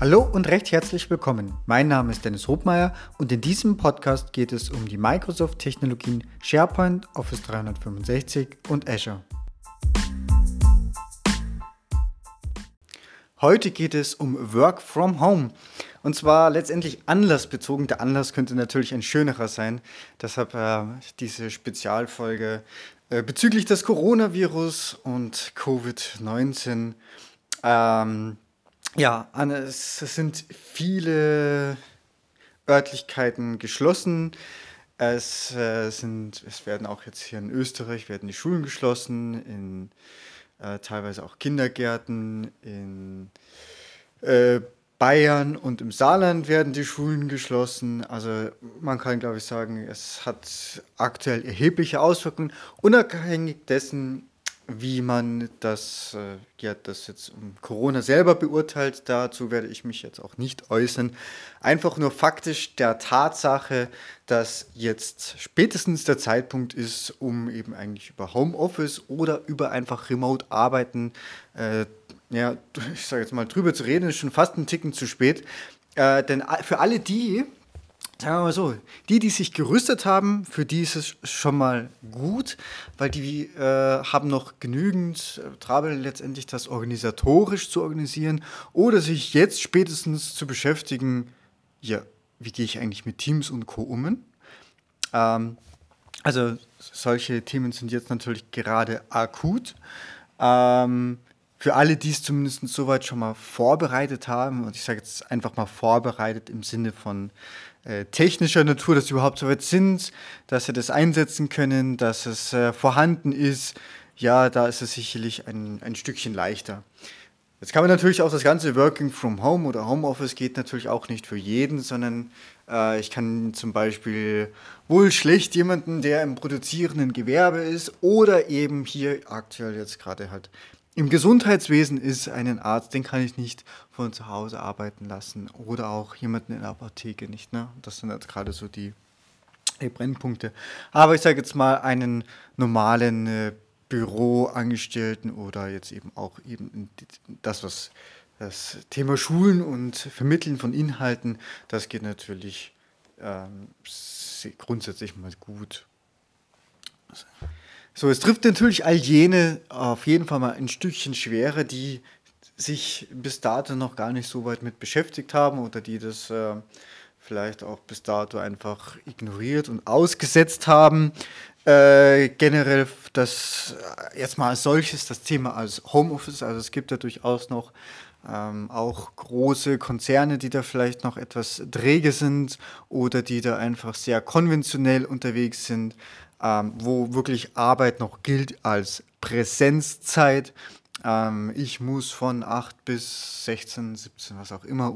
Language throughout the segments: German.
Hallo und recht herzlich willkommen. Mein Name ist Dennis Hobmeier und in diesem Podcast geht es um die Microsoft-Technologien SharePoint, Office 365 und Azure. Heute geht es um Work from Home. Und zwar letztendlich anlassbezogen. Der Anlass könnte natürlich ein schönerer sein. Deshalb äh, diese Spezialfolge äh, bezüglich des Coronavirus und Covid-19. Ähm, ja, es sind viele Örtlichkeiten geschlossen. Es, äh, sind, es werden auch jetzt hier in Österreich werden die Schulen geschlossen, in äh, teilweise auch Kindergärten, in äh, Bayern und im Saarland werden die Schulen geschlossen. Also man kann, glaube ich, sagen, es hat aktuell erhebliche Auswirkungen, unabhängig dessen, wie man das, äh, ja, das jetzt um Corona selber beurteilt, dazu werde ich mich jetzt auch nicht äußern. Einfach nur faktisch der Tatsache, dass jetzt spätestens der Zeitpunkt ist, um eben eigentlich über Homeoffice oder über einfach Remote-Arbeiten, äh, ja, ich sage jetzt mal drüber zu reden, ist schon fast ein Ticken zu spät. Äh, denn für alle die, sagen wir mal so, die, die sich gerüstet haben, für die ist es schon mal gut, weil die äh, haben noch genügend äh, Travel letztendlich das organisatorisch zu organisieren oder sich jetzt spätestens zu beschäftigen, ja, wie gehe ich eigentlich mit Teams und Co. um. Ähm, also solche Themen sind jetzt natürlich gerade akut. Ähm, für alle, die es zumindest soweit schon mal vorbereitet haben, und ich sage jetzt einfach mal vorbereitet im Sinne von äh, technischer Natur, dass sie überhaupt so weit sind, dass sie das einsetzen können, dass es äh, vorhanden ist, ja, da ist es sicherlich ein, ein Stückchen leichter. Jetzt kann man natürlich auch das ganze Working from Home oder Homeoffice geht natürlich auch nicht für jeden, sondern äh, ich kann zum Beispiel wohl schlecht jemanden, der im produzierenden Gewerbe ist oder eben hier aktuell jetzt gerade halt im Gesundheitswesen ist einen Arzt, den kann ich nicht von zu Hause arbeiten lassen oder auch jemanden in der Apotheke nicht. Ne? Das sind jetzt gerade so die, die Brennpunkte. Aber ich sage jetzt mal einen normalen äh, Büroangestellten oder jetzt eben auch eben das, was das Thema Schulen und Vermitteln von Inhalten, das geht natürlich ähm, grundsätzlich mal gut. Also, so, es trifft natürlich all jene auf jeden Fall mal ein Stückchen schwerer, die sich bis dato noch gar nicht so weit mit beschäftigt haben oder die das äh, vielleicht auch bis dato einfach ignoriert und ausgesetzt haben. Äh, generell das äh, jetzt mal als solches das Thema als Homeoffice, also es gibt ja durchaus noch ähm, auch große Konzerne, die da vielleicht noch etwas träge sind oder die da einfach sehr konventionell unterwegs sind ähm, wo wirklich Arbeit noch gilt als Präsenzzeit. Ähm, ich muss von 8 bis 16, 17, was auch immer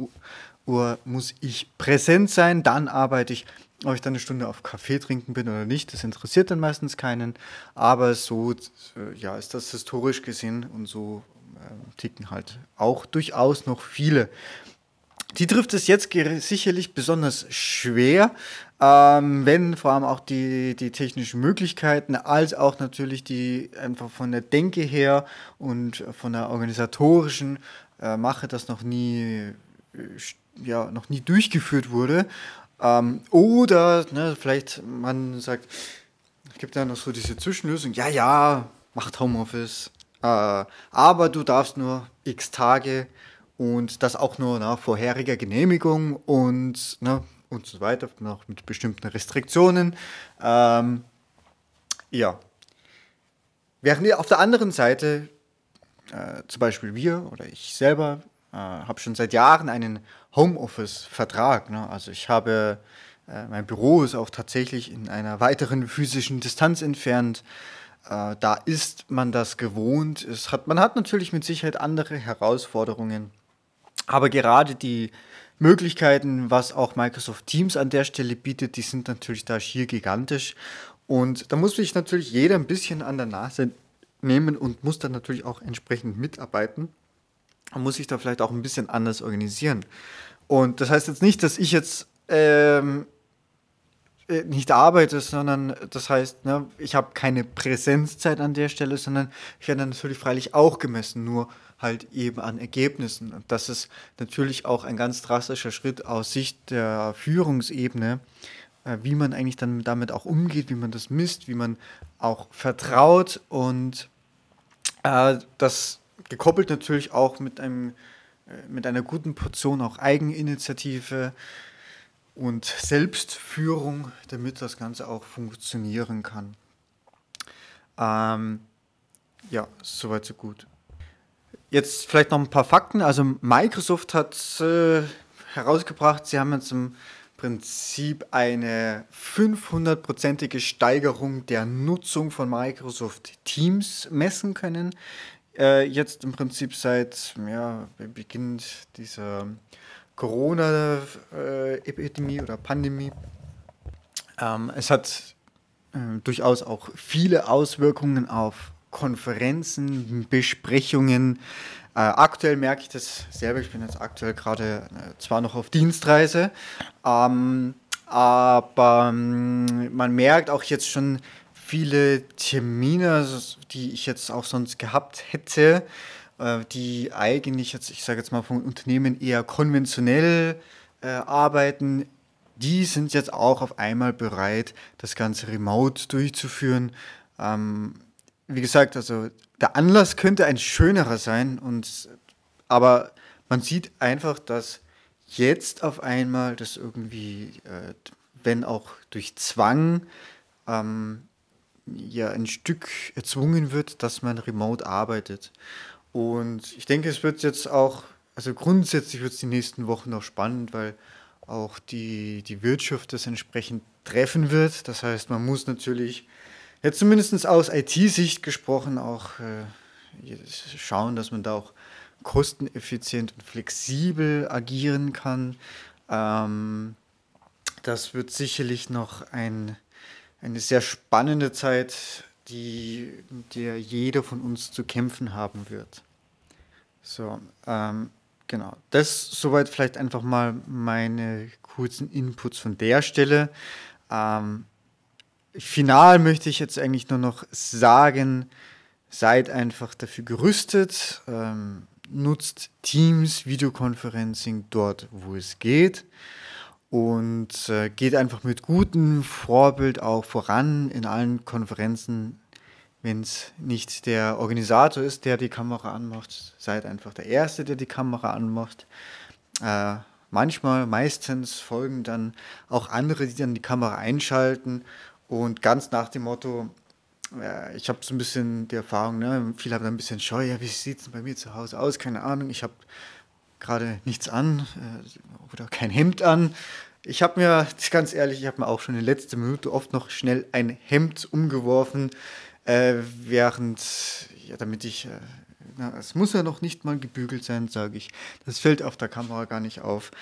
Uhr, muss ich präsent sein. Dann arbeite ich, ob ich dann eine Stunde auf Kaffee trinken bin oder nicht, das interessiert dann meistens keinen. Aber so äh, ja, ist das historisch gesehen und so äh, ticken halt auch durchaus noch viele. Die trifft es jetzt sicherlich besonders schwer, ähm, wenn vor allem auch die, die technischen Möglichkeiten, als auch natürlich die einfach von der Denke her und von der organisatorischen äh, Mache, das noch nie, äh, ja, noch nie durchgeführt wurde. Ähm, oder ne, vielleicht man sagt, es gibt ja noch so diese Zwischenlösung, ja, ja, macht Homeoffice, äh, aber du darfst nur x Tage und das auch nur nach vorheriger Genehmigung und, ne, und so weiter, noch mit bestimmten Restriktionen. Ähm, ja. Während auf der anderen Seite, äh, zum Beispiel wir oder ich selber, äh, habe schon seit Jahren einen Homeoffice-Vertrag. Ne? Also ich habe, äh, mein Büro ist auch tatsächlich in einer weiteren physischen Distanz entfernt. Äh, da ist man das gewohnt. Es hat, man hat natürlich mit Sicherheit andere Herausforderungen aber gerade die Möglichkeiten, was auch Microsoft Teams an der Stelle bietet, die sind natürlich da schier gigantisch. Und da muss sich natürlich jeder ein bisschen an der Nase nehmen und muss dann natürlich auch entsprechend mitarbeiten. Man muss sich da vielleicht auch ein bisschen anders organisieren. Und das heißt jetzt nicht, dass ich jetzt ähm, äh, nicht arbeite, sondern das heißt, ne, ich habe keine Präsenzzeit an der Stelle, sondern ich werde natürlich freilich auch gemessen, nur halt eben an Ergebnissen. Und das ist natürlich auch ein ganz drastischer Schritt aus Sicht der Führungsebene, äh, wie man eigentlich dann damit auch umgeht, wie man das misst, wie man auch vertraut und äh, das gekoppelt natürlich auch mit einem äh, mit einer guten Portion auch Eigeninitiative und Selbstführung, damit das Ganze auch funktionieren kann. Ähm, ja, soweit so gut. Jetzt vielleicht noch ein paar Fakten. Also Microsoft hat äh, herausgebracht, sie haben jetzt im Prinzip eine 500-prozentige Steigerung der Nutzung von Microsoft Teams messen können. Äh, jetzt im Prinzip seit ja, Beginn dieser Corona-Epidemie oder Pandemie. Ähm, es hat äh, durchaus auch viele Auswirkungen auf Konferenzen, Besprechungen. Äh, aktuell merke ich das selber, ich bin jetzt aktuell gerade äh, zwar noch auf Dienstreise, ähm, aber ähm, man merkt auch jetzt schon viele Termine, die ich jetzt auch sonst gehabt hätte, die eigentlich jetzt, ich sage jetzt mal von Unternehmen eher konventionell äh, arbeiten, die sind jetzt auch auf einmal bereit, das Ganze remote durchzuführen. Ähm, wie gesagt, also der Anlass könnte ein schönerer sein, und, aber man sieht einfach, dass jetzt auf einmal das irgendwie, äh, wenn auch durch Zwang, ähm, ja ein Stück erzwungen wird, dass man remote arbeitet. Und ich denke, es wird jetzt auch, also grundsätzlich wird es die nächsten Wochen noch spannend, weil auch die, die Wirtschaft das entsprechend treffen wird. Das heißt, man muss natürlich, jetzt zumindest aus IT-Sicht gesprochen, auch äh, schauen, dass man da auch kosteneffizient und flexibel agieren kann. Ähm, das wird sicherlich noch ein eine sehr spannende Zeit, die, der jeder von uns zu kämpfen haben wird. So, ähm, genau. Das soweit vielleicht einfach mal meine kurzen Inputs von der Stelle. Ähm, final möchte ich jetzt eigentlich nur noch sagen, seid einfach dafür gerüstet, ähm, nutzt Teams, Videoconferencing dort, wo es geht und äh, geht einfach mit gutem Vorbild auch voran in allen Konferenzen. Wenn es nicht der Organisator ist, der die Kamera anmacht, seid einfach der Erste, der die Kamera anmacht. Äh, manchmal, meistens folgen dann auch andere, die dann die Kamera einschalten und ganz nach dem Motto, äh, ich habe so ein bisschen die Erfahrung, ne, viele haben ein bisschen Scheu, ja, wie sieht es bei mir zu Hause aus? Keine Ahnung, ich habe gerade nichts an äh, oder kein Hemd an. Ich habe mir, ganz ehrlich, ich habe mir auch schon in letzter Minute oft noch schnell ein Hemd umgeworfen, äh, während, ja, damit ich, äh, na, es muss ja noch nicht mal gebügelt sein, sage ich. Das fällt auf der Kamera gar nicht auf.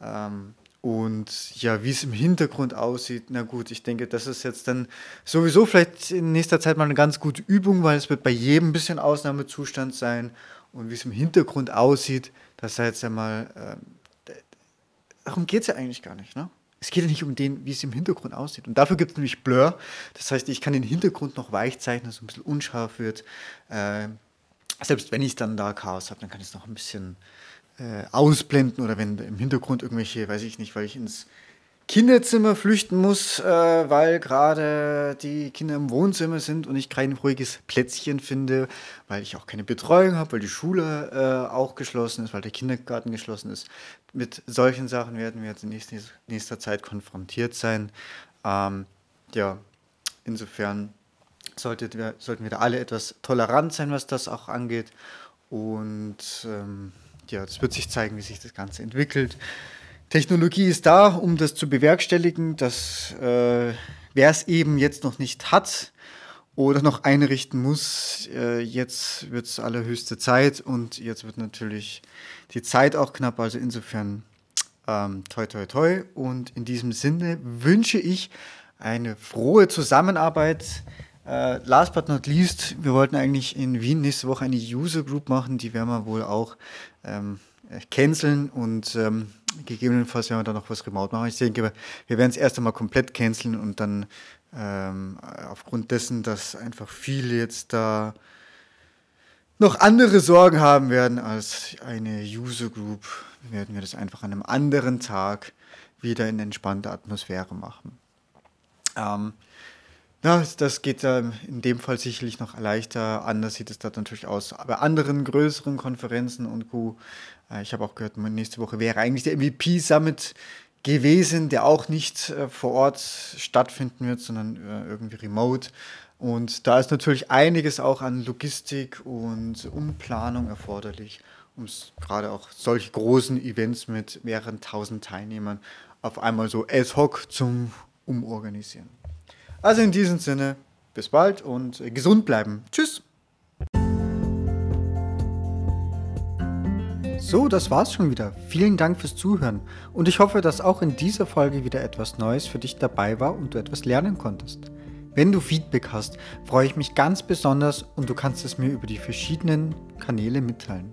Ähm, und ja, wie es im Hintergrund aussieht, na gut, ich denke, das ist jetzt dann sowieso vielleicht in nächster Zeit mal eine ganz gute Übung, weil es wird bei jedem ein bisschen Ausnahmezustand sein. Und wie es im Hintergrund aussieht, das sei jetzt ja mal, äh, darum geht es ja eigentlich gar nicht. Ne? Es geht ja nicht um den, wie es im Hintergrund aussieht. Und dafür gibt es nämlich Blur. Das heißt, ich kann den Hintergrund noch weich zeichnen, dass es ein bisschen unscharf wird. Äh, selbst wenn ich dann da Chaos habe, dann kann ich es noch ein bisschen äh, ausblenden oder wenn im Hintergrund irgendwelche, weiß ich nicht, weil ich ins Kinderzimmer flüchten muss, äh, weil gerade die Kinder im Wohnzimmer sind und ich kein ruhiges Plätzchen finde, weil ich auch keine Betreuung habe, weil die Schule äh, auch geschlossen ist, weil der Kindergarten geschlossen ist. Mit solchen Sachen werden wir jetzt in nächster, nächster Zeit konfrontiert sein. Ähm, ja, insofern solltet wir, sollten wir da alle etwas tolerant sein, was das auch angeht. Und ähm, ja, es wird sich zeigen, wie sich das Ganze entwickelt. Technologie ist da, um das zu bewerkstelligen, dass äh, wer es eben jetzt noch nicht hat oder noch einrichten muss, äh, jetzt wird es allerhöchste Zeit und jetzt wird natürlich die Zeit auch knapp, also insofern ähm, toi toi toi. Und in diesem Sinne wünsche ich eine frohe Zusammenarbeit. Äh, last but not least, wir wollten eigentlich in Wien nächste Woche eine User Group machen, die werden wir wohl auch ähm, canceln und ähm, gegebenenfalls werden wir dann noch was remote machen. Ich denke, wir werden es erst einmal komplett canceln und dann ähm, aufgrund dessen, dass einfach viele jetzt da noch andere Sorgen haben werden als eine User Group, werden wir das einfach an einem anderen Tag wieder in entspannter Atmosphäre machen. Ähm, ja, das geht ähm, in dem Fall sicherlich noch leichter. Anders sieht es da natürlich aus. Bei anderen größeren Konferenzen und Co. Äh, ich habe auch gehört, nächste Woche wäre eigentlich der MVP Summit gewesen, der auch nicht äh, vor Ort stattfinden wird, sondern äh, irgendwie remote. Und da ist natürlich einiges auch an Logistik und Umplanung erforderlich, um gerade auch solche großen Events mit mehreren tausend Teilnehmern auf einmal so ad hoc zum Umorganisieren. Also in diesem Sinne, bis bald und gesund bleiben. Tschüss! So, das war's schon wieder. Vielen Dank fürs Zuhören und ich hoffe, dass auch in dieser Folge wieder etwas Neues für dich dabei war und du etwas lernen konntest. Wenn du Feedback hast, freue ich mich ganz besonders und du kannst es mir über die verschiedenen Kanäle mitteilen.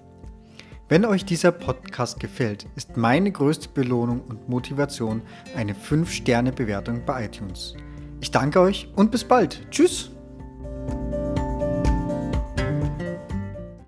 Wenn euch dieser Podcast gefällt, ist meine größte Belohnung und Motivation eine 5-Sterne-Bewertung bei iTunes. Ich danke euch und bis bald. Tschüss!